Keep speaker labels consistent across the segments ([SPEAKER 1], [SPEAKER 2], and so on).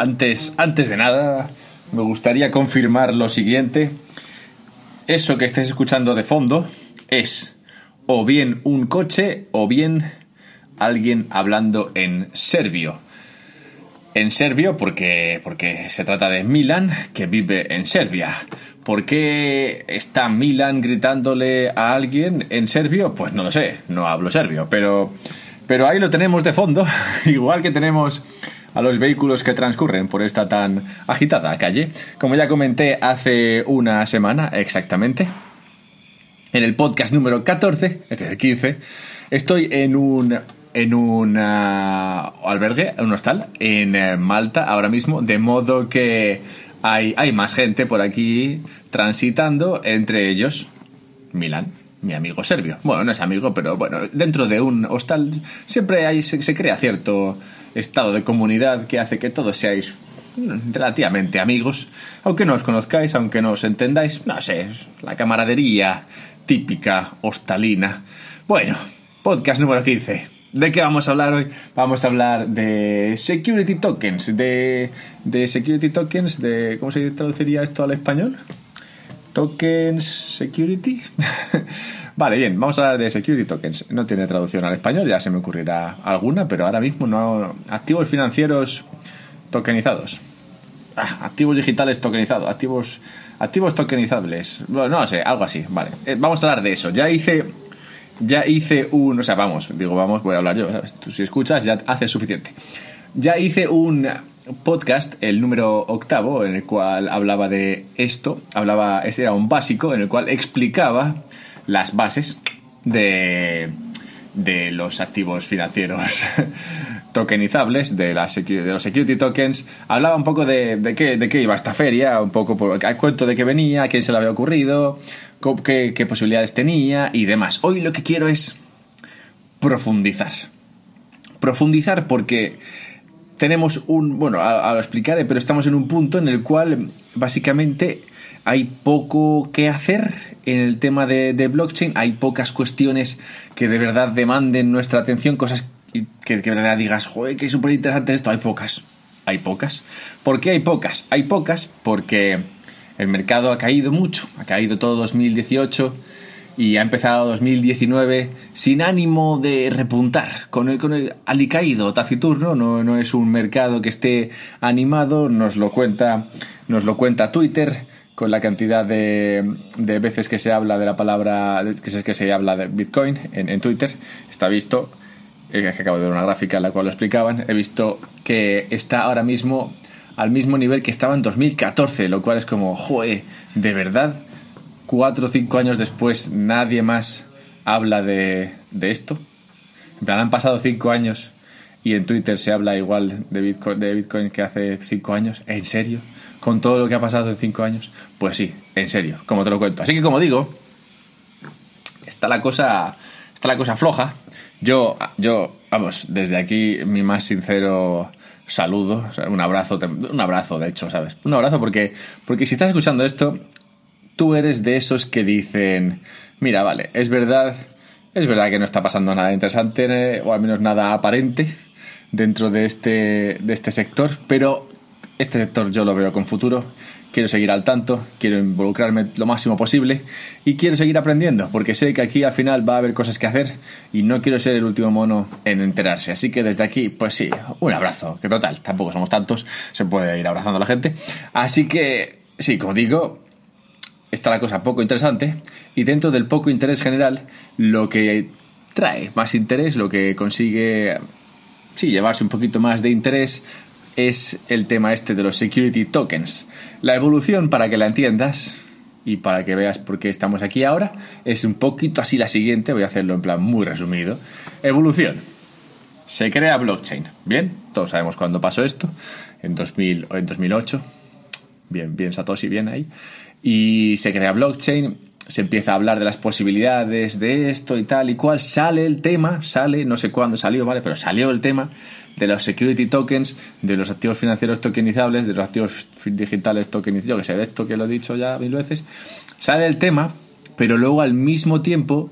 [SPEAKER 1] antes, antes de nada, me gustaría confirmar lo siguiente. Eso que estés escuchando de fondo es o bien un coche o bien alguien hablando en serbio. En serbio porque, porque se trata de Milan, que vive en Serbia. ¿Por qué está Milan gritándole a alguien en serbio? Pues no lo sé, no hablo serbio, pero, pero ahí lo tenemos de fondo, igual que tenemos a los vehículos que transcurren por esta tan agitada calle. Como ya comenté hace una semana exactamente, en el podcast número 14, este es el 15, estoy en un en un albergue, en un hostal, en eh, Malta ahora mismo, de modo que hay, hay más gente por aquí transitando, entre ellos Milán, mi amigo serbio. Bueno, no es amigo, pero bueno, dentro de un hostal siempre hay, se, crea cierto estado de comunidad que hace que todos seáis relativamente amigos, aunque no os conozcáis, aunque no os entendáis, no sé, la camaradería típica hostalina. Bueno, podcast número 15. ¿De qué vamos a hablar hoy? Vamos a hablar de security tokens, de, de security tokens, de ¿cómo se traduciría esto al español? Tokens security. vale, bien, vamos a hablar de security tokens. No tiene traducción al español, ya se me ocurrirá alguna, pero ahora mismo no. Activos financieros tokenizados. Ah, activos digitales tokenizados, activos activos tokenizables. Bueno, no sé, algo así, vale. Eh, vamos a hablar de eso. Ya hice ya hice un. O sea, vamos, digo, vamos, voy a hablar yo. Tú si escuchas, ya hace suficiente. Ya hice un podcast, el número octavo, en el cual hablaba de esto. Hablaba, ese era un básico, en el cual explicaba las bases de, de los activos financieros tokenizables, de, los security tokens. Hablaba un poco de, de, qué, de qué iba esta feria, un poco por cuento de qué venía, a quién se le había ocurrido, qué, posibilidades tenía y demás. Hoy lo que quiero es profundizar. Profundizar porque tenemos un, bueno, a, lo explicaré, pero estamos en un punto en el cual básicamente hay poco que hacer en el tema de, blockchain, hay pocas cuestiones que de verdad demanden nuestra atención, cosas que, que de verdad digas, joder, que súper interesante esto, hay pocas, hay pocas. ¿Por qué hay pocas? Hay pocas porque el mercado ha caído mucho, ha caído todo 2018 y ha empezado 2019 sin ánimo de repuntar, con el, con el alicaído taciturno, no, no es un mercado que esté animado, nos lo cuenta, nos lo cuenta Twitter con la cantidad de, de veces que se habla de la palabra, que se, que se habla de Bitcoin en, en Twitter, está visto, eh, que acabo de ver una gráfica en la cual lo explicaban, he visto que está ahora mismo al mismo nivel que estaba en 2014, lo cual es como, joe, de verdad, cuatro o cinco años después nadie más habla de, de esto. En plan, han pasado cinco años y en Twitter se habla igual de Bitcoin, de Bitcoin que hace cinco años. ¿En serio? ¿Con todo lo que ha pasado en cinco años? Pues sí, en serio, como te lo cuento. Así que como digo, está la cosa, está la cosa floja. Yo, yo, vamos, desde aquí mi más sincero saludo, un abrazo, un abrazo de hecho, ¿sabes? Un abrazo porque, porque si estás escuchando esto, tú eres de esos que dicen, mira, vale, es verdad, es verdad que no está pasando nada interesante o al menos nada aparente dentro de este, de este sector, pero este sector yo lo veo con futuro quiero seguir al tanto, quiero involucrarme lo máximo posible y quiero seguir aprendiendo, porque sé que aquí al final va a haber cosas que hacer y no quiero ser el último mono en enterarse. Así que desde aquí, pues sí, un abrazo, que total, tampoco somos tantos, se puede ir abrazando a la gente. Así que, sí, como digo, está la cosa poco interesante y dentro del poco interés general, lo que trae más interés, lo que consigue, sí, llevarse un poquito más de interés, es el tema este de los security tokens. La evolución, para que la entiendas y para que veas por qué estamos aquí ahora, es un poquito así la siguiente, voy a hacerlo en plan muy resumido. Evolución. Se crea blockchain. Bien, todos sabemos cuándo pasó esto, en, 2000, en 2008. Bien, bien Satoshi, bien ahí. Y se crea blockchain, se empieza a hablar de las posibilidades de esto y tal y cual. Sale el tema, sale, no sé cuándo salió, ¿vale? Pero salió el tema de los security tokens, de los activos financieros tokenizables, de los activos digitales tokenizables, yo que sé, de esto que lo he dicho ya mil veces, sale el tema, pero luego al mismo tiempo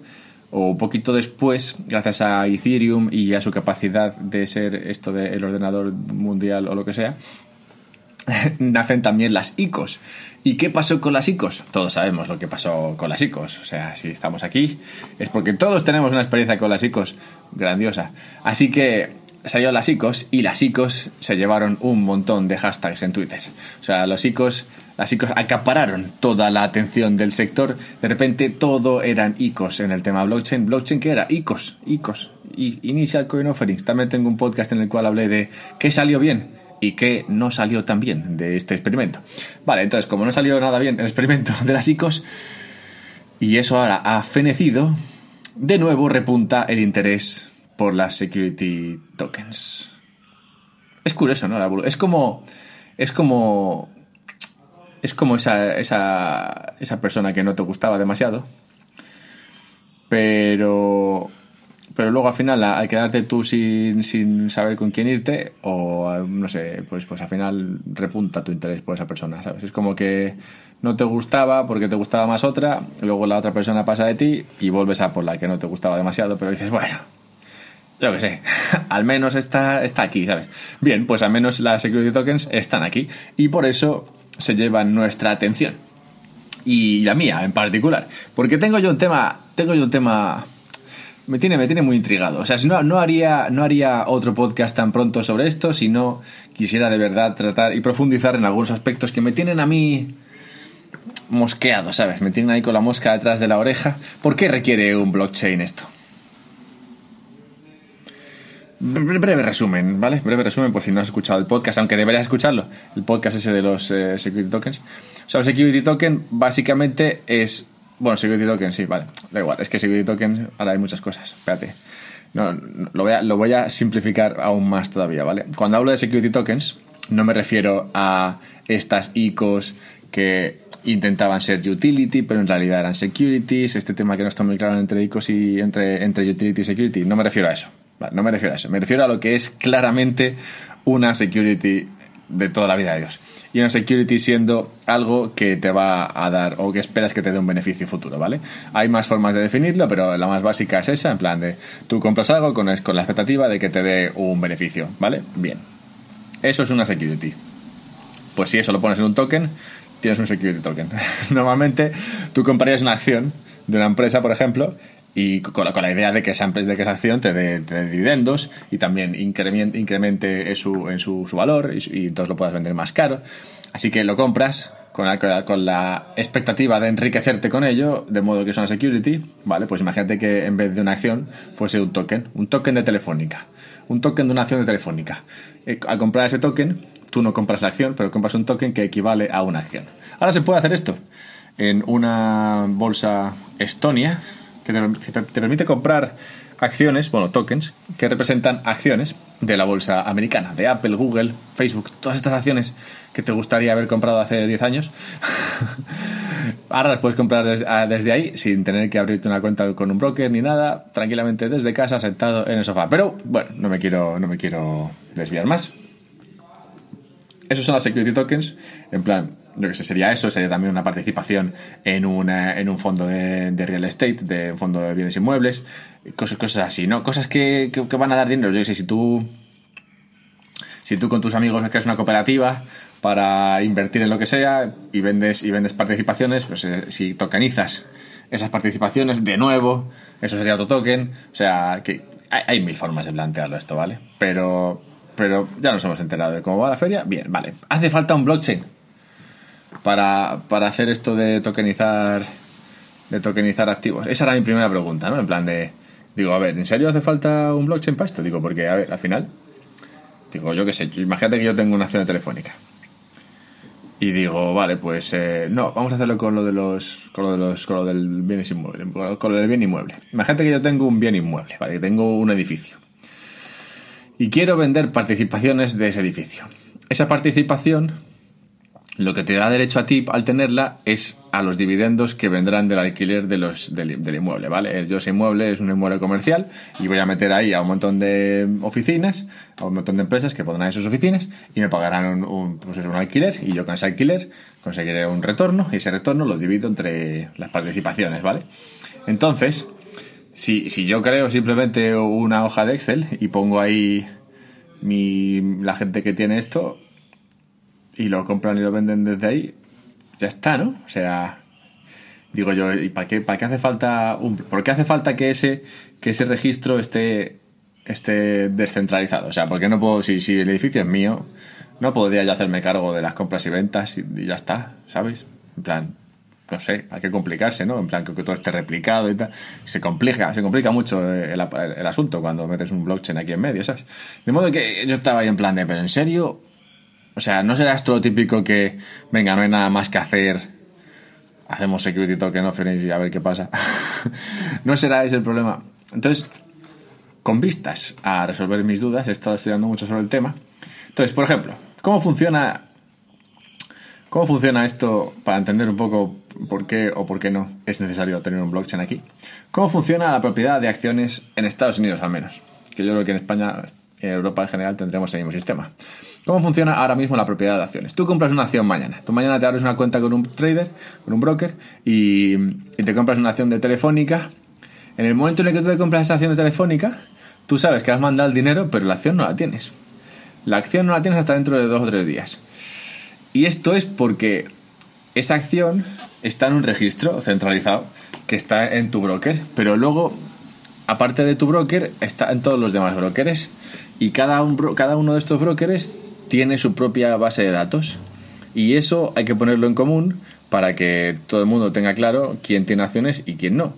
[SPEAKER 1] o un poquito después, gracias a Ethereum y a su capacidad de ser esto del ordenador mundial o lo que sea, nacen también las ICOs. ¿Y qué pasó con las ICOs? Todos sabemos lo que pasó con las ICOs. O sea, si estamos aquí es porque todos tenemos una experiencia con las ICOs grandiosa. Así que salió las ICOs y las ICOs se llevaron un montón de hashtags en Twitter. O sea, los ICOs, las ICOs acapararon toda la atención del sector. De repente todo eran ICOs en el tema blockchain. ¿Blockchain qué era? ICOs, ICOs. Initial Coin Offerings. También tengo un podcast en el cual hablé de qué salió bien y qué no salió tan bien de este experimento. Vale, entonces como no salió nada bien el experimento de las ICOs y eso ahora ha fenecido, de nuevo repunta el interés por las security tokens. Es curioso, ¿no? Es como. Es como. Es como esa, esa, esa persona que no te gustaba demasiado. Pero. Pero luego al final, al quedarte tú sin, sin saber con quién irte, o no sé, pues, pues al final repunta tu interés por esa persona, ¿sabes? Es como que no te gustaba porque te gustaba más otra, luego la otra persona pasa de ti y vuelves a por la que no te gustaba demasiado, pero dices, bueno, yo que sé, al menos está, está aquí, ¿sabes? Bien, pues al menos las security tokens están aquí y por eso se llevan nuestra atención. Y la mía en particular. Porque tengo yo un tema, tengo yo un tema me tiene, me tiene muy intrigado. O sea, no, no, haría, no haría otro podcast tan pronto sobre esto si no quisiera de verdad tratar y profundizar en algunos aspectos que me tienen a mí mosqueado, ¿sabes? Me tienen ahí con la mosca detrás de la oreja. ¿Por qué requiere un blockchain esto? Breve resumen, ¿vale? Breve resumen, por si no has escuchado el podcast, aunque deberías escucharlo, el podcast ese de los eh, security tokens. O sea, el security token básicamente es. Bueno, security token, sí, vale, da igual, es que security token, ahora hay muchas cosas, espérate. No, lo, voy a, lo voy a simplificar aún más todavía, ¿vale? Cuando hablo de security tokens, no me refiero a estas ICOs que intentaban ser utility, pero en realidad eran securities, este tema que no está muy claro entre ICOs y entre, entre utility y security, no me refiero a eso, no me refiero a eso, me refiero a lo que es claramente una security de toda la vida de Dios. Y una security siendo algo que te va a dar o que esperas que te dé un beneficio futuro, ¿vale? Hay más formas de definirlo, pero la más básica es esa, en plan de tú compras algo con, con la expectativa de que te dé un beneficio, ¿vale? Bien. Eso es una security. Pues si eso lo pones en un token, tienes un security token. Normalmente tú comprarías una acción de una empresa, por ejemplo, y con la, idea de que esa, de que esa acción te dé, dividendos y también incremente, incremente su, en su, su valor y, y, entonces lo puedas vender más caro. Así que lo compras con la, con la expectativa de enriquecerte con ello, de modo que es una security, ¿vale? Pues imagínate que en vez de una acción fuese un token, un token de Telefónica, un token de una acción de Telefónica. Eh, al comprar ese token, tú no compras la acción, pero compras un token que equivale a una acción. Ahora se puede hacer esto en una bolsa Estonia, que te, permite comprar acciones, bueno, tokens, que representan acciones de la bolsa americana, de Apple, Google, Facebook, todas estas acciones que te gustaría haber comprado hace 10 años. Ahora las puedes comprar desde, ahí sin tener que abrirte una cuenta con un broker ni nada, tranquilamente desde casa, sentado en el sofá. Pero bueno, no me quiero, no me quiero desviar más. Esos son las security tokens, en plan, lo que sería eso, sería también una participación en, una, en un fondo de, real estate, de un fondo de bienes inmuebles, cosas, cosas así, ¿no? Cosas que, que, van a dar dinero. Yo sé, si tú, si tú con tus amigos creas una cooperativa para invertir en lo que sea y vendes, y vendes participaciones, pues eh, si tokenizas esas participaciones de nuevo, eso sería otro token. O sea, que hay, hay mil formas de plantearlo esto, ¿vale? Pero, pero ya nos hemos enterado de cómo va la feria. Bien, vale. Hace falta un blockchain para, para hacer esto de tokenizar de tokenizar activos? Esa era mi primera pregunta, ¿no? En plan de, digo, a ver, ¿en serio hace falta un blockchain para esto? Digo, porque, a ver, al final, digo, yo qué sé, imagínate que yo tengo una acción telefónica. Y digo, vale, pues eh, no, vamos a hacerlo con lo de los, con lo de los, con lo del bien inmueble, con lo del bien inmueble. Imagínate que yo tengo un bien inmueble, vale, que tengo un edificio. Y quiero vender participaciones de ese edificio. Esa participación lo que te da derecho a ti al tenerla es a los dividendos que vendrán del alquiler del, inmueble, ¿vale? Yo ese inmueble es un inmueble comercial y voy a meter ahí a un montón de oficinas, a un montón de empresas que pondrán esas oficinas y me pagarán un, pues un alquiler y yo con ese alquiler conseguiré un retorno y ese retorno lo divido entre las participaciones, ¿vale? Entonces, si, si yo creo simplemente una hoja de Excel y pongo ahí mi, la gente que tiene esto, y lo compran y lo venden desde ahí, ya está, ¿no? O sea, digo yo, ¿y para qué, para qué hace falta un, por qué hace falta que ese, que ese registro esté, esté descentralizado? O sea, ¿por qué no puedo, si, si el edificio es mío, no podría yo hacerme cargo de las compras y ventas y, y ya está, ¿sabes? En plan, no sé, hay que complicarse, ¿no? En plan, que, todo esté replicado y tal. Se complica, se complica mucho el, el- el asunto cuando metes un blockchain aquí en medio, ¿sabes? De modo que yo estaba ahí en plan de, pero en serio, o sea, no será esto lo típico que, venga, no hay nada más que hacer, hacemos security token offerings y a ver qué pasa. no será ese el problema. Entonces, con vistas a resolver mis dudas, he estado estudiando mucho sobre el tema. Entonces, por ejemplo, ¿cómo funciona ¿Cómo funciona esto para entender un poco por qué o por qué no es necesario tener un blockchain aquí? ¿Cómo funciona la propiedad de acciones en Estados Unidos al menos? Que yo creo que en España en Europa en general tendremos el mismo sistema. ¿Cómo funciona ahora mismo la propiedad de acciones? Tú compras una acción mañana. Tú mañana te abres una cuenta con un trader, con un broker, y, y te compras una acción de Telefónica. En el momento en el que tú te compras esa acción de Telefónica, tú sabes que has mandado el dinero, pero la acción no la tienes. La acción no la tienes hasta dentro de dos o tres días. Y esto es porque esa acción está en un registro centralizado que está en tu broker, pero luego, aparte de tu broker, está en todos los demás brokers. Y cada, un cada uno de estos brokers tiene su propia base de datos. Y eso hay que ponerlo en común para que todo el mundo tenga claro quién tiene acciones y quién no.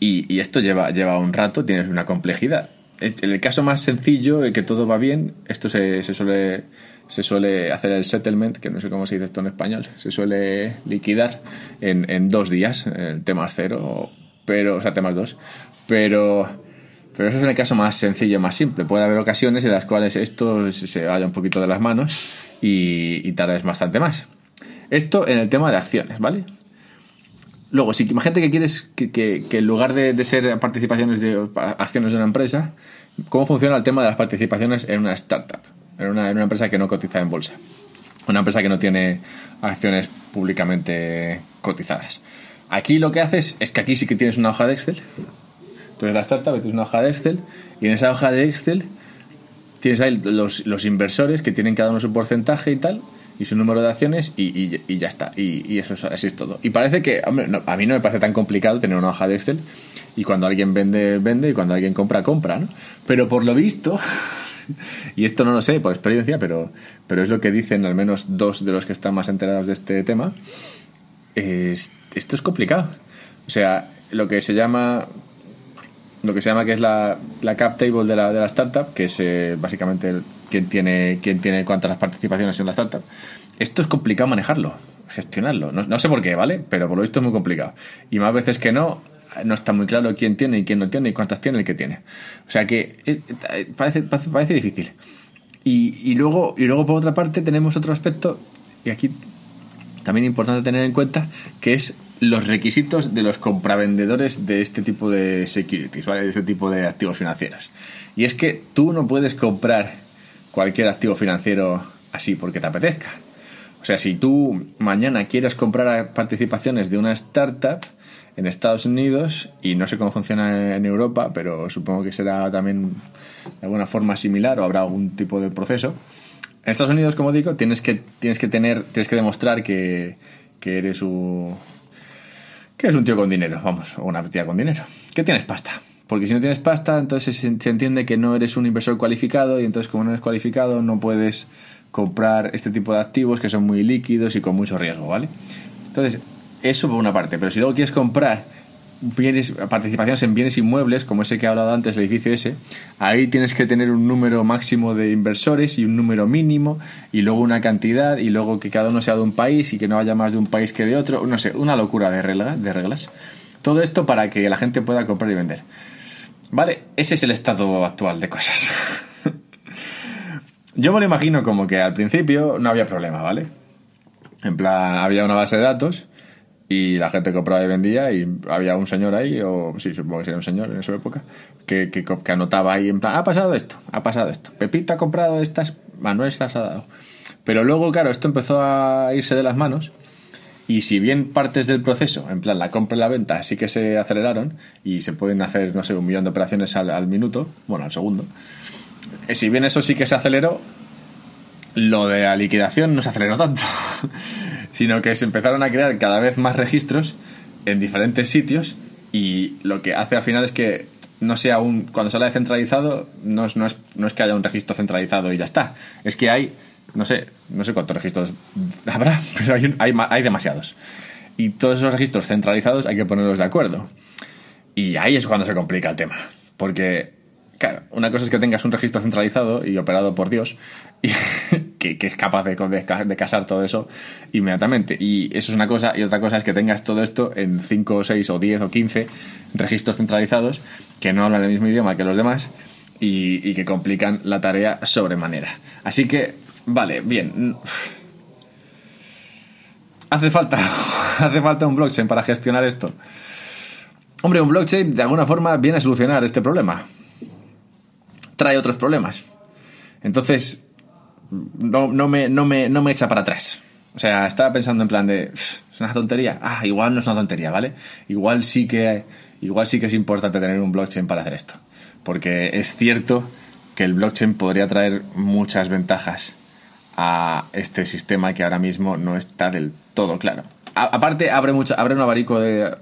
[SPEAKER 1] Y, y esto lleva, lleva un rato, tienes una complejidad. En el caso más sencillo, el que todo va bien, esto se, se suele se suele hacer el settlement, que no sé cómo se dice esto en español, se suele liquidar en, en dos días, el T más cero, pero, o sea, T más dos. Pero, pero eso es en el caso más sencillo, más simple. Puede haber ocasiones en las cuales esto se vaya un poquito de las manos y, y tardes bastante más. Esto en el tema de acciones, ¿vale? Luego, si imagínate que quieres que, que- que en lugar de, de ser participaciones de acciones de una empresa, ¿cómo funciona el tema de las participaciones en una startup? En una, empresa que no cotiza en bolsa. Una empresa que no tiene acciones públicamente cotizadas. Aquí lo que haces es que aquí sí que tienes una hoja de Excel. Eres la startup, tienes una hoja de Excel y en esa hoja de Excel tienes ahí los, inversores que tienen cada uno su porcentaje y tal, y su número de acciones, y, ya está. Y, eso es, así es todo. Y parece que, a mí no me parece tan complicado tener una hoja de Excel, y cuando alguien vende, vende, y cuando alguien compra, compra, ¿no? Pero por lo visto, y esto no lo sé por experiencia, pero, pero es lo que dicen al menos dos de los que están más enterados de este tema, es- esto es complicado. O sea, lo que se llama lo que se llama que es la, la cap table de la, de la startup, que es eh, básicamente quién tiene, quién tiene cuántas participaciones en la startup. Esto es complicado manejarlo, gestionarlo. No, no sé por qué, ¿vale? Pero por lo visto es muy complicado. Y más veces que no, no está muy claro quién tiene y quién no tiene y cuántas tiene el que tiene. O sea que eh, eh, parece, parece, difícil. Y, y, luego, y luego, por otra parte, tenemos otro aspecto, y aquí también importante tener en cuenta, que es los requisitos de los compravendedores de este tipo de securities, ¿vale? De este tipo de activos financieros. Y es que tú no puedes comprar cualquier activo financiero así porque te apetezca. O sea, si tú mañana quieres comprar participaciones de una startup en Estados Unidos, y no sé cómo funciona en Europa, pero supongo que será también de alguna forma similar o habrá algún tipo de proceso. En Estados Unidos, como digo, tienes que, tienes que tener, tienes que demostrar que, que eres un que eres un tío con dinero, vamos, o una tía con dinero, que tienes pasta. Porque si no tienes pasta, entonces se, se entiende que no eres un inversor cualificado y entonces como no eres cualificado no puedes comprar este tipo de activos que son muy líquidos y con mucho riesgo, ¿vale? Entonces, eso por una parte, pero si luego quieres comprar bienes, participaciones en bienes inmuebles, como ese que he hablado antes, el edificio ese, ahí tienes que tener un número máximo de inversores y un número mínimo, y luego una cantidad, y luego que cada uno sea de un país y que no haya más de un país que de otro, no sé, una locura de, regla, de reglas. Todo esto para que la gente pueda comprar y vender. Vale, ese es el estado actual de cosas. Yo me lo imagino como que al principio no había problema, ¿vale? En plan, había una base de datos y la gente compraba y vendía y había un señor ahí, o sí, supongo que sería un señor en esa época, que, que, que anotaba ahí en plan, ha pasado esto, ha pasado esto, Pepita ha comprado estas, Manuel se las ha dado. Pero luego, claro, esto empezó a irse de las manos y si bien partes del proceso, en plan la compra y la venta, sí que se aceleraron y se pueden hacer, no sé, un millón de operaciones al, al minuto, bueno, al segundo, eh, si bien eso sí que se aceleró, lo de la liquidación no se aceleró tanto, sino que se empezaron a crear cada vez más registros en diferentes sitios y lo que hace al final es que no sea un. Cuando se habla de centralizado, no es, no, es, no es que haya un registro centralizado y ya está. Es que hay. No sé, no sé cuántos registros habrá, pero hay, hay, hay demasiados. Y todos esos registros centralizados hay que ponerlos de acuerdo. Y ahí es cuando se complica el tema. Porque, claro, una cosa es que tengas un registro centralizado y operado por Dios, que, es capaz de, de, de, casar todo eso inmediatamente. Y eso es una cosa, y otra cosa es que tengas todo esto en 5, 6 o 10 o 15 registros centralizados que no hablan el mismo idioma que los demás y, y que complican la tarea sobremanera. Así que, vale, bien. Hace falta, hace falta un blockchain para gestionar esto. Hombre, un blockchain de alguna forma viene a solucionar este problema. Trae otros problemas. Entonces, no, no, me, no, me, no me echa para atrás. O sea, estaba pensando en plan de. ¿Es una tontería? Ah, igual no es una tontería, ¿vale? Igual sí que. Igual sí que es importante tener un blockchain para hacer esto. Porque es cierto que el blockchain podría traer muchas ventajas a este sistema que ahora mismo no está del todo claro. Aparte, abre, abre un abanico de.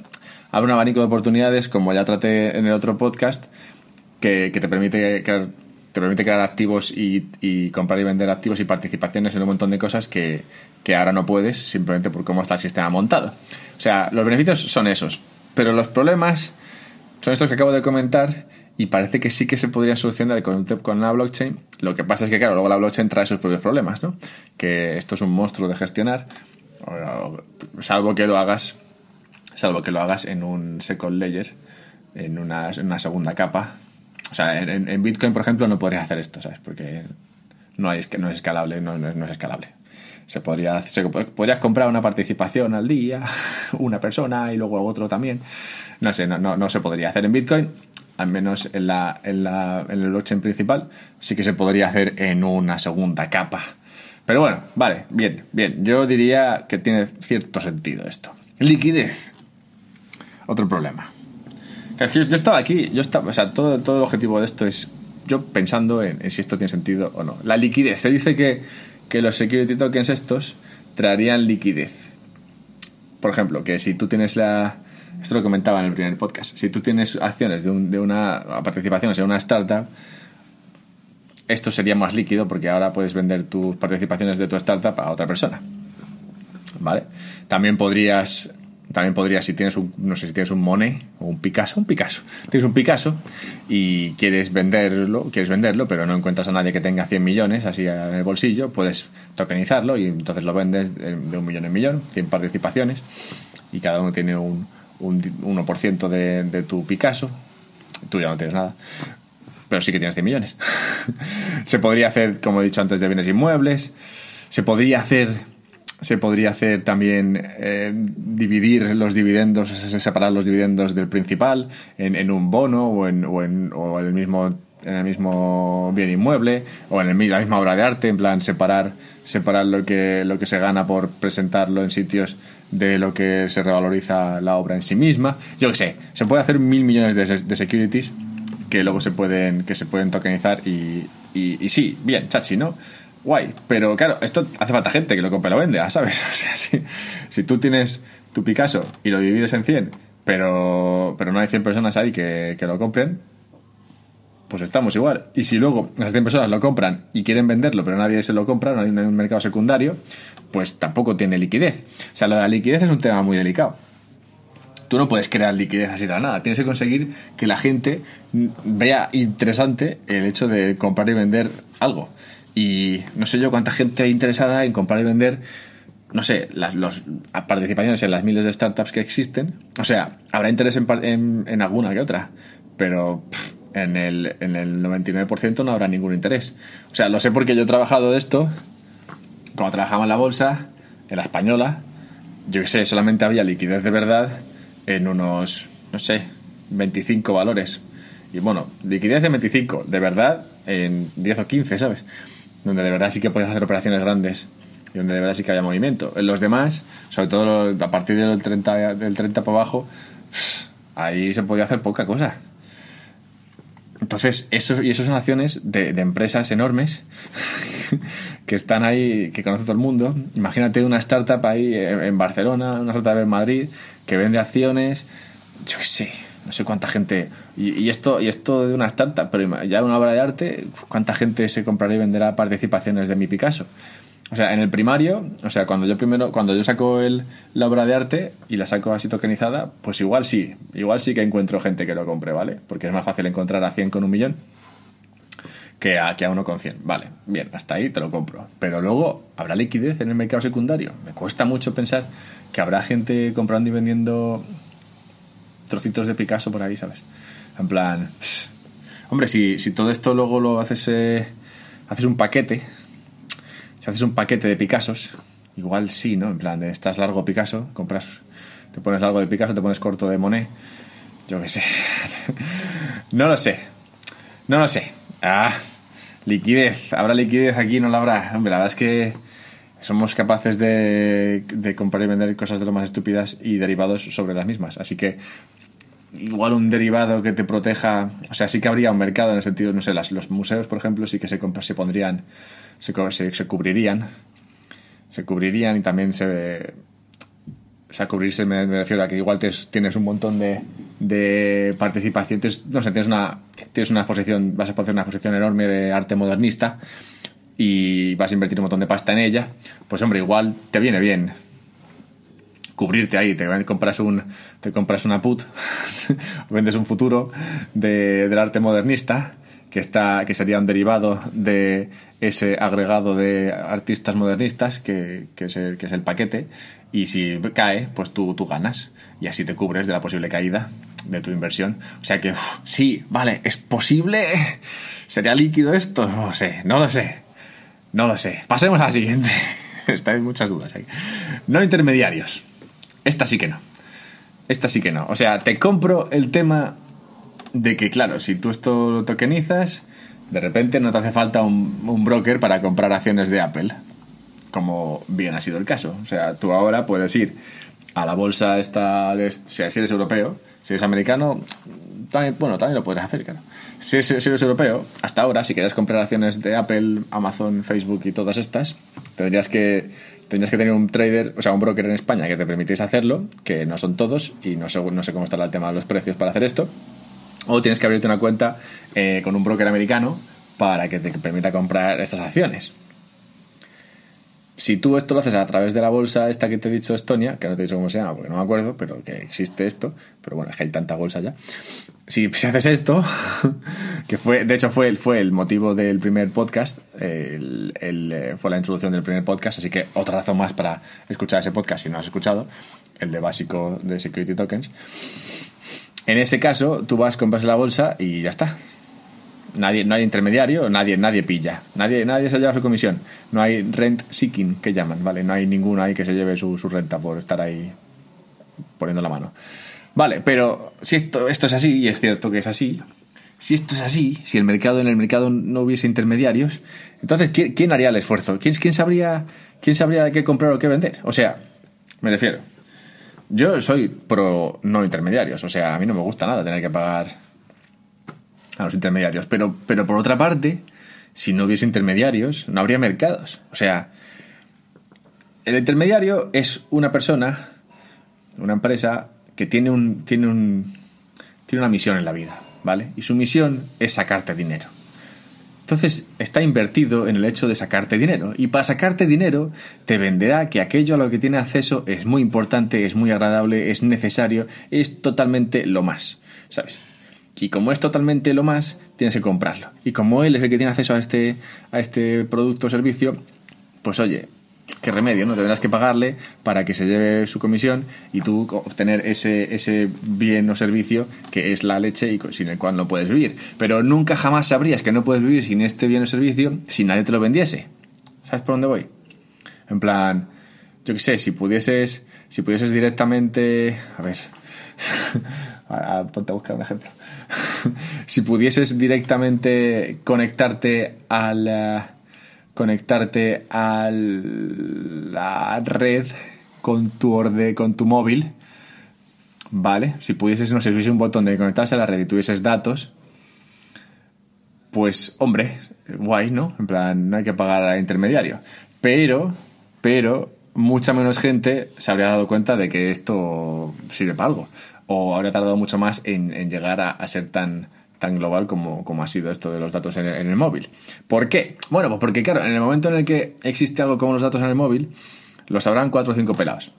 [SPEAKER 1] Abre un abanico de oportunidades, como ya traté en el otro podcast, que, que te permite crear te permite crear activos y, y, comprar y vender activos y participaciones en un montón de cosas que, que, ahora no puedes simplemente por cómo está el sistema montado. O sea, los beneficios son esos, pero los problemas son estos que acabo de comentar y parece que sí que se podría solucionar con, con la blockchain. Lo que pasa es que, claro, luego la blockchain trae sus propios problemas, ¿no? Que esto es un monstruo de gestionar, salvo que lo hagas, salvo que lo hagas en un second layer, en una, en una segunda capa o sea, en, en, Bitcoin, por ejemplo, no podrías hacer esto, ¿sabes? Porque no, hay, no es escalable, no, no, es, escalable. Se podría, se, podrías comprar una participación al día, una persona y luego otro también. No sé, no, no, no se podría hacer en Bitcoin, al menos en, la, en, la, en el blockchain principal, sí que se podría hacer en una segunda capa. Pero bueno, vale, bien, bien. Yo diría que tiene cierto sentido esto. Liquidez. Otro problema. Yo estaba aquí, yo estaba, o sea, todo, todo el objetivo de esto es yo pensando en, si esto tiene sentido o no. La liquidez. Se dice que, que los security tokens estos traerían liquidez. Por ejemplo, que si tú tienes la... Esto lo comentaba en el primer podcast. Si tú tienes acciones de, un, de una... participaciones en una startup, esto sería más líquido porque ahora puedes vender tus participaciones de tu startup a otra persona. ¿Vale? También podrías también podrías, si tienes un, no sé si tienes un Monet o un Picasso, un Picasso. Tienes un Picasso y quieres venderlo, quieres venderlo, pero no encuentras a nadie que tenga 100 millones así en el bolsillo, puedes tokenizarlo y entonces lo vendes de un millón en millón, 100 participaciones y cada uno tiene un, un 1% de, de tu Picasso. Tú ya no tienes nada, pero sí que tienes 100 millones. se podría hacer, como he dicho antes, de bienes inmuebles. Se podría hacer se podría hacer también eh, dividir los dividendos, separar los dividendos del principal en, en un bono o en, o en, o el mismo en el mismo bien inmueble o en el, la misma obra de arte, en plan separar separar lo que lo que se gana por presentarlo en sitios de lo que se revaloriza la obra en sí misma. Yo qué sé, se puede hacer mil millones de, de securities que luego se pueden que se pueden tokenizar y, y, y sí, bien, chachi, ¿no? Guay. Pero claro, esto hace falta gente que lo compre y lo venda, ¿sabes? O sea, si, si tú tienes tu Picasso y lo divides en 100, pero, pero no hay 100 personas ahí que, que lo compren, pues estamos igual. Y si luego las 100 personas lo compran y quieren venderlo, pero nadie se lo compra, no hay un mercado secundario, pues tampoco tiene liquidez. O sea, lo de la liquidez es un tema muy delicado. Tú no puedes crear liquidez así de la nada. Tienes que conseguir que la gente vea interesante el hecho de comprar y vender algo. Y no sé yo cuánta gente interesada en comprar y vender, no sé, las los, participaciones en las miles de startups que existen. O sea, habrá interés en, en, en alguna que otra, pero pff, en, el, en el 99% no habrá ningún interés. O sea, lo sé porque yo he trabajado de esto, cuando trabajaba en la bolsa, en la española, yo qué sé, solamente había liquidez de verdad en unos, no sé, 25 valores. Y bueno, liquidez de 25, de verdad, en 10 o 15, ¿sabes? Donde de verdad sí que puedes hacer operaciones grandes y donde de verdad sí que haya movimiento. En los demás, sobre todo a partir del 30, del 30 para abajo, ahí se podía hacer poca cosa. Entonces, eso, y eso son acciones de, de empresas enormes que están ahí, que conoce todo el mundo. Imagínate una startup ahí en Barcelona, una startup en Madrid, que vende acciones, yo qué sé, no sé cuánta gente. Y, esto, y esto de una startup, pero ya una obra de arte, ¿cuánta gente se comprará y venderá participaciones de mi Picasso? O sea, en el primario, o sea, cuando yo primero, cuando yo saco el, la obra de arte y la saco así tokenizada, pues igual sí, igual sí que encuentro gente que lo compre, ¿vale? Porque es más fácil encontrar a 100 con un millón que a, que a uno con 100. Vale, bien, hasta ahí te lo compro. Pero luego, ¿habrá liquidez en el mercado secundario? Me cuesta mucho pensar que habrá gente comprando y vendiendo trocitos de Picasso por ahí, ¿sabes? En plan, hombre, si, si todo esto luego lo haces, eh, haces un paquete si haces un paquete de Picassos, igual sí, ¿no? En plan, de estás largo Picasso, compras, te pones largo de Picasso, te pones corto de Monet, yo qué sé. no lo sé. No lo sé. Ah, liquidez. ¿Habrá liquidez aquí? No la habrá. Hombre, la verdad es que somos capaces de, de comprar y vender cosas de lo más estúpidas y derivados sobre las mismas. Así que igual un derivado que te proteja, o sea, sí que habría un mercado en el sentido, no sé, las, los museos, por ejemplo, sí que se, se pondrían se, se, cubrirían. Se cubrirían y también se. O sea, cubrirse me, refiero a que igual tienes un montón de, de participación. no sé, tienes una, tienes una exposición, vas a hacer una exposición enorme de arte modernista y vas a invertir un montón de pasta en ella. Pues hombre, igual te viene bien cubrirte ahí, te compras un te compras una put, vendes un futuro de, del arte modernista que, está, que sería un derivado de ese agregado de artistas modernistas, que, que, es, el, paquete, y si cae, pues tú, tú ganas, y así te cubres de la posible caída de tu inversión. O sea que, sí, vale, ¿es posible? ¿Sería líquido esto? No lo sé, no lo sé. No lo sé. Pasemos a la siguiente. Hay muchas dudas ahí. No intermediarios. Esta sí que no. Esta sí que no. O sea, te compro el tema de que, claro, si tú esto lo tokenizas, de repente no te hace falta un, broker para comprar acciones de Apple, como bien ha sido el caso. O sea, tú ahora puedes ir a la bolsa esta, de, o sea, si eres europeo, si eres americano, también, bueno, también lo podrás hacer, claro. Si eres, si eres europeo, hasta ahora, si quieres comprar acciones de Apple, Amazon, Facebook y todas estas, tendrías que tendrías que tener un trader, o sea, un broker en España que te permitiese hacerlo, que no son todos, y no sé, no sé cómo estará el tema de los precios para hacer esto. O tienes que abrirte una cuenta eh, con un broker americano para que te permita comprar estas acciones. Si tú esto lo haces a través de la bolsa esta que te he dicho Estonia, que no te he dicho cómo se llama porque no me acuerdo, pero que existe esto, pero bueno, es que hay tanta bolsa ya. Si, haces esto, que fue, de hecho fue, fue el motivo del primer podcast, eh, fue la introducción del primer podcast, así que otra razón más para escuchar ese podcast si no has escuchado, el de básico de Security Tokens. En ese caso, tú vas, compras la bolsa y ya está. Nadie, no hay intermediario, nadie, nadie pilla. Nadie, nadie se lleva su comisión. No hay rent seeking, que llaman, ¿vale? No hay ninguno ahí que se lleve su, renta por estar ahí poniendo la mano. Vale, pero si esto, esto es así, y es cierto que es así, si esto es así, si el mercado en el mercado no hubiese intermediarios, entonces ¿quién, haría el esfuerzo? ¿Quién, quién, sabría, ¿Quién sabría qué comprar o qué vender? O sea, me refiero, yo soy pro no intermediarios, o sea, a mí no me gusta nada tener que pagar a los intermediarios, pero, pero por otra parte, si no hubiese intermediarios, no habría mercados. O sea, el intermediario es una persona, una empresa que tiene un tiene un tiene una misión en la vida, ¿vale? Y su misión es sacarte dinero. Entonces está invertido en el hecho de sacarte dinero. Y para sacarte dinero te venderá que aquello a lo que tiene acceso es muy importante, es muy agradable, es necesario, es totalmente lo más. ¿Sabes? Y como es totalmente lo más, tienes que comprarlo. Y como él es el que tiene acceso a este, a este producto o servicio, pues oye, qué remedio, ¿no? Tendrás que pagarle para que se lleve su comisión y tú obtener ese, ese bien o servicio que es la leche y sin el cual no puedes vivir. Pero nunca jamás sabrías que no puedes vivir sin este bien o servicio si nadie te lo vendiese. ¿Sabes por dónde voy? En plan, yo qué sé, si pudieses, si pudieses directamente, a ver, ponte a buscar un ejemplo. si pudieses directamente conectarte al conectarte a la red con tu orde, con tu móvil, ¿vale? Si pudieses, no sé, si hubiese un botón de conectarse a la red y tuvieses datos, pues hombre, guay, ¿no? En plan, no hay que pagar a intermediario. Pero, pero, mucha menos gente se habría dado cuenta de que esto sirve para algo. O habría tardado mucho más en, llegar a, ser tan, tan global como, como, ha sido esto de los datos en el, móvil. ¿Por qué? Bueno, pues porque claro, en el momento en el que existe algo como los datos en el móvil, lo sabrán cuatro o cinco pelados.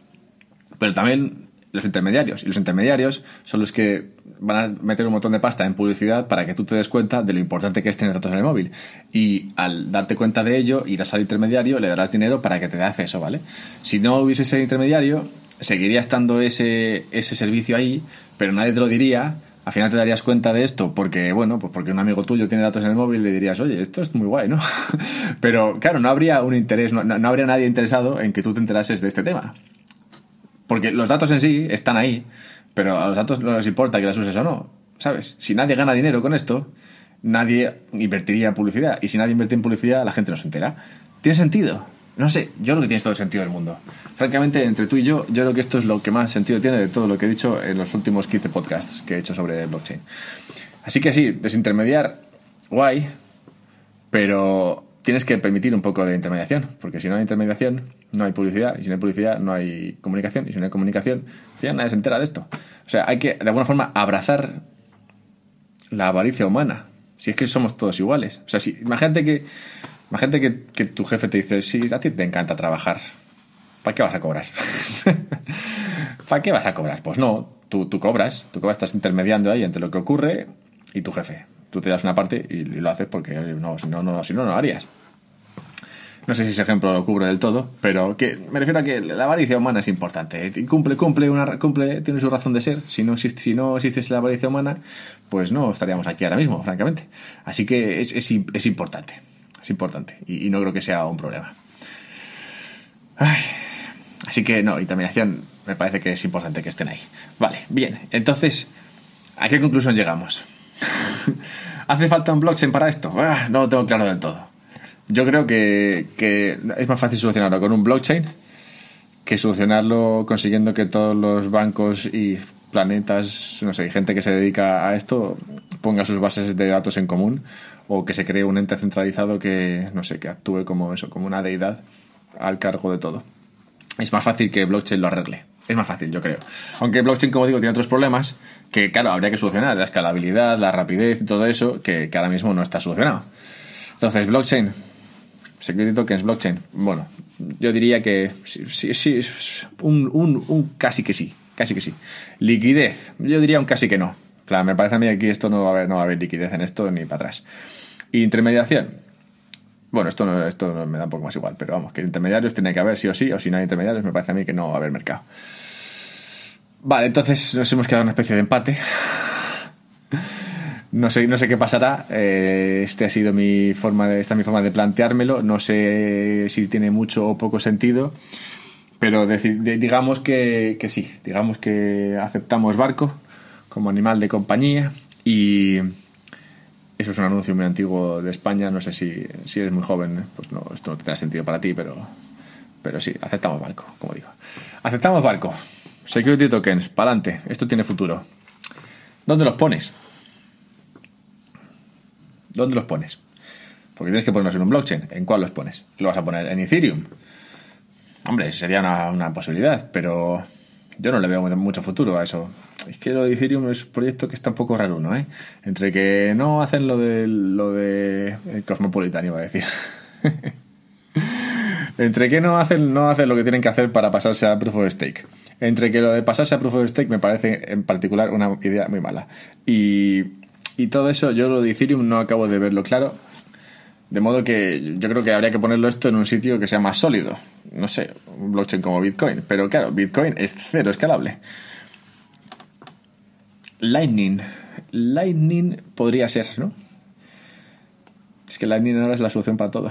[SPEAKER 1] Pero también los intermediarios. Y los intermediarios son los que van a meter un montón de pasta en publicidad para que tú te des cuenta de lo importante que es tener datos en el móvil. Y al darte cuenta de ello, irás al intermediario, le darás dinero para que te dé acceso, ¿vale? Si no hubiese ese intermediario, seguiría estando ese, ese servicio ahí, pero nadie te lo diría. Al final te darías cuenta de esto porque, bueno, pues porque un amigo tuyo tiene datos en el móvil y le dirías, oye, esto es muy guay, ¿no? pero claro, no habría un interés, no, habría nadie interesado en que tú te enterases de este tema. Porque los datos en sí están ahí, pero a los datos no les importa que las uses o no, ¿sabes? Si nadie gana dinero con esto, nadie invertiría en publicidad. Y si nadie invierte en publicidad, la gente no se entera. ¿Tiene sentido? No sé, yo creo que tiene todo el sentido del mundo. Francamente, entre tú y yo, yo creo que esto es lo que más sentido tiene de todo lo que he dicho en los últimos 15 podcasts que he hecho sobre blockchain. Así que sí, desintermediar, guay, pero tienes que permitir un poco de intermediación, porque si no hay intermediación, no hay publicidad, y si no hay publicidad, no hay comunicación, y si no hay comunicación, ya nadie se entera de esto. O sea, hay que, de alguna forma, abrazar la avaricia humana. Si es que somos todos iguales. O sea, si, imagínate que, imagínate que, que tu jefe te dice, sí, a ti te encanta trabajar. ¿Para qué vas a cobrar? ¿Para qué vas a cobrar? Pues no, tú, tú cobras, tú cobras, estás intermediando ahí entre lo que ocurre y tu jefe tú te das una parte y, lo haces porque no, si no, no, si no, no harías. No sé si ese ejemplo lo cubre del todo, pero que me refiero a que la avaricia humana es importante. Cumple, cumple, una, cumple, tiene su razón de ser. Si no, existe, si no existiese la avaricia humana, pues no estaríamos aquí ahora mismo, francamente. Así que es, es importante. Es importante. Y, no creo que sea un problema. así que no, interminación me parece que es importante que estén ahí. Vale, bien. Entonces, ¿a qué conclusión llegamos? ¿Hace falta un blockchain para esto? Ah, no lo tengo claro del todo. Yo creo que, es más fácil solucionarlo con un blockchain que solucionarlo consiguiendo que todos los bancos y planetas, no sé, gente que se dedica a esto ponga sus bases de datos en común o que se cree un ente centralizado que, no sé, que actúe como eso, como una deidad al cargo de todo. Es más fácil que blockchain lo arregle. Es más fácil, yo creo. Aunque blockchain, como digo, tiene otros problemas que, claro, habría que solucionar. La escalabilidad, la rapidez y todo eso, que, ahora mismo no está solucionado. Entonces, blockchain, security tokens, blockchain. Bueno, yo diría que sí, sí, un, un, un casi que sí. Casi que sí. Liquidez, yo diría un casi que no. Claro, me parece a mí que aquí esto no va a haber, no va a haber liquidez en esto ni para atrás. Intermediación, bueno, esto, no, esto me da un poco más igual, pero vamos, que intermediarios tiene que haber sí o sí, o si no hay intermediarios, me parece a mí que no va a haber mercado. Vale, entonces nos hemos quedado en una especie de empate. No sé, no sé qué pasará. Eh, este ha sido mi forma de, esta es mi forma de planteármelo. No sé si tiene mucho o poco sentido. Pero digamos que, que sí, digamos que aceptamos barco como animal de compañía y, eso es un anuncio muy antiguo de España. No sé si, si eres muy joven, pues no, esto no tendrá sentido para ti, pero, pero sí, aceptamos barco, como digo. Aceptamos barco. Security tokens, para adelante. Esto tiene futuro. ¿Dónde los pones? ¿Dónde los pones? Porque tienes que ponerlos en un blockchain. ¿En cuál los pones? ¿Lo vas a poner en Ethereum? Hombre, sería una, posibilidad, pero yo no le veo mucho futuro a eso. Es que lo de Ethereum es un proyecto que está un poco raro, ¿no? ¿eh? Entre que no hacen lo de lo de Cosmopolitan, iba a decir. Entre que no hacen, no hacen lo que tienen que hacer para pasarse a Proof of Stake. Entre que lo de pasarse a Proof of Stake me parece en particular una idea muy mala. Y, y todo eso, yo lo de Ethereum no acabo de verlo claro. De modo que yo creo que habría que ponerlo esto en un sitio que sea más sólido. No sé, un blockchain como Bitcoin. Pero claro, Bitcoin es cero escalable. Lightning. Lightning podría ser, ¿no? Es que Lightning ahora es la solución para todo.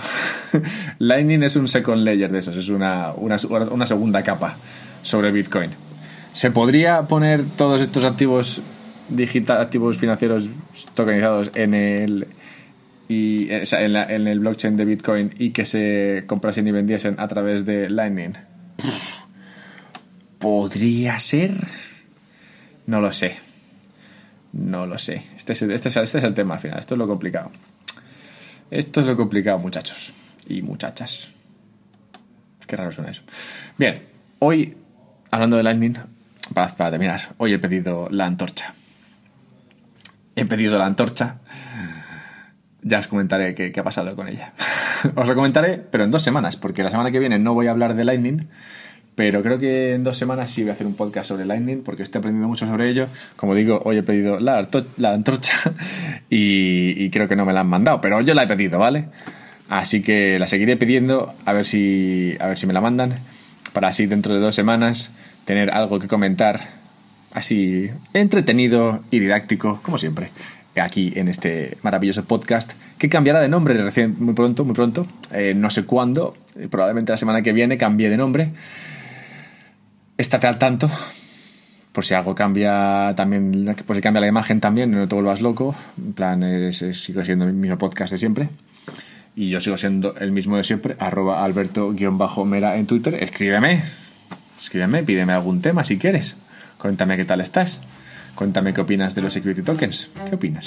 [SPEAKER 1] Lightning es un second layer de esos, es una, una, una, segunda capa sobre Bitcoin. ¿Se podría poner todos estos activos digital, activos financieros tokenizados en el y en, en, el blockchain de Bitcoin y que se comprasen y vendiesen a través de Lightning? ¿Podría ser? No lo sé. No lo sé. Este es, este, este es, el tema al final. Esto es lo complicado. Esto es lo complicado, muchachos y muchachas. Qué raro suena eso. Bien, hoy, hablando de Lightning, para, para terminar, hoy he pedido la antorcha. He pedido la antorcha. Ya os comentaré qué, ha pasado con ella. os lo comentaré, pero en dos semanas, porque la semana que viene no voy a hablar de Lightning, pero creo que en dos semanas sí voy a hacer un podcast sobre Lightning porque estoy aprendiendo mucho sobre ello. Como digo, hoy he pedido la, la antorcha y, y, creo que no me la han mandado, pero yo la he pedido, ¿vale? Así que la seguiré pidiendo a ver si, a ver si me la mandan para así dentro de dos semanas tener algo que comentar así entretenido y didáctico, como siempre, aquí en este maravilloso podcast que cambiará de nombre recién, muy pronto, muy pronto. Eh, no sé cuándo, eh, probablemente la semana que viene cambie de nombre. Estate al tanto. Por si algo cambia también, por si cambia la imagen también, no te vuelvas loco. En plan, es, sigo siendo el mismo podcast de siempre y yo sigo siendo el mismo de siempre, arroba alberto-mera en Twitter. Escríbeme, escríbeme, pídeme algún tema si quieres. Cuéntame qué tal estás. Cuéntame qué opinas de los security tokens. ¿Qué opinas?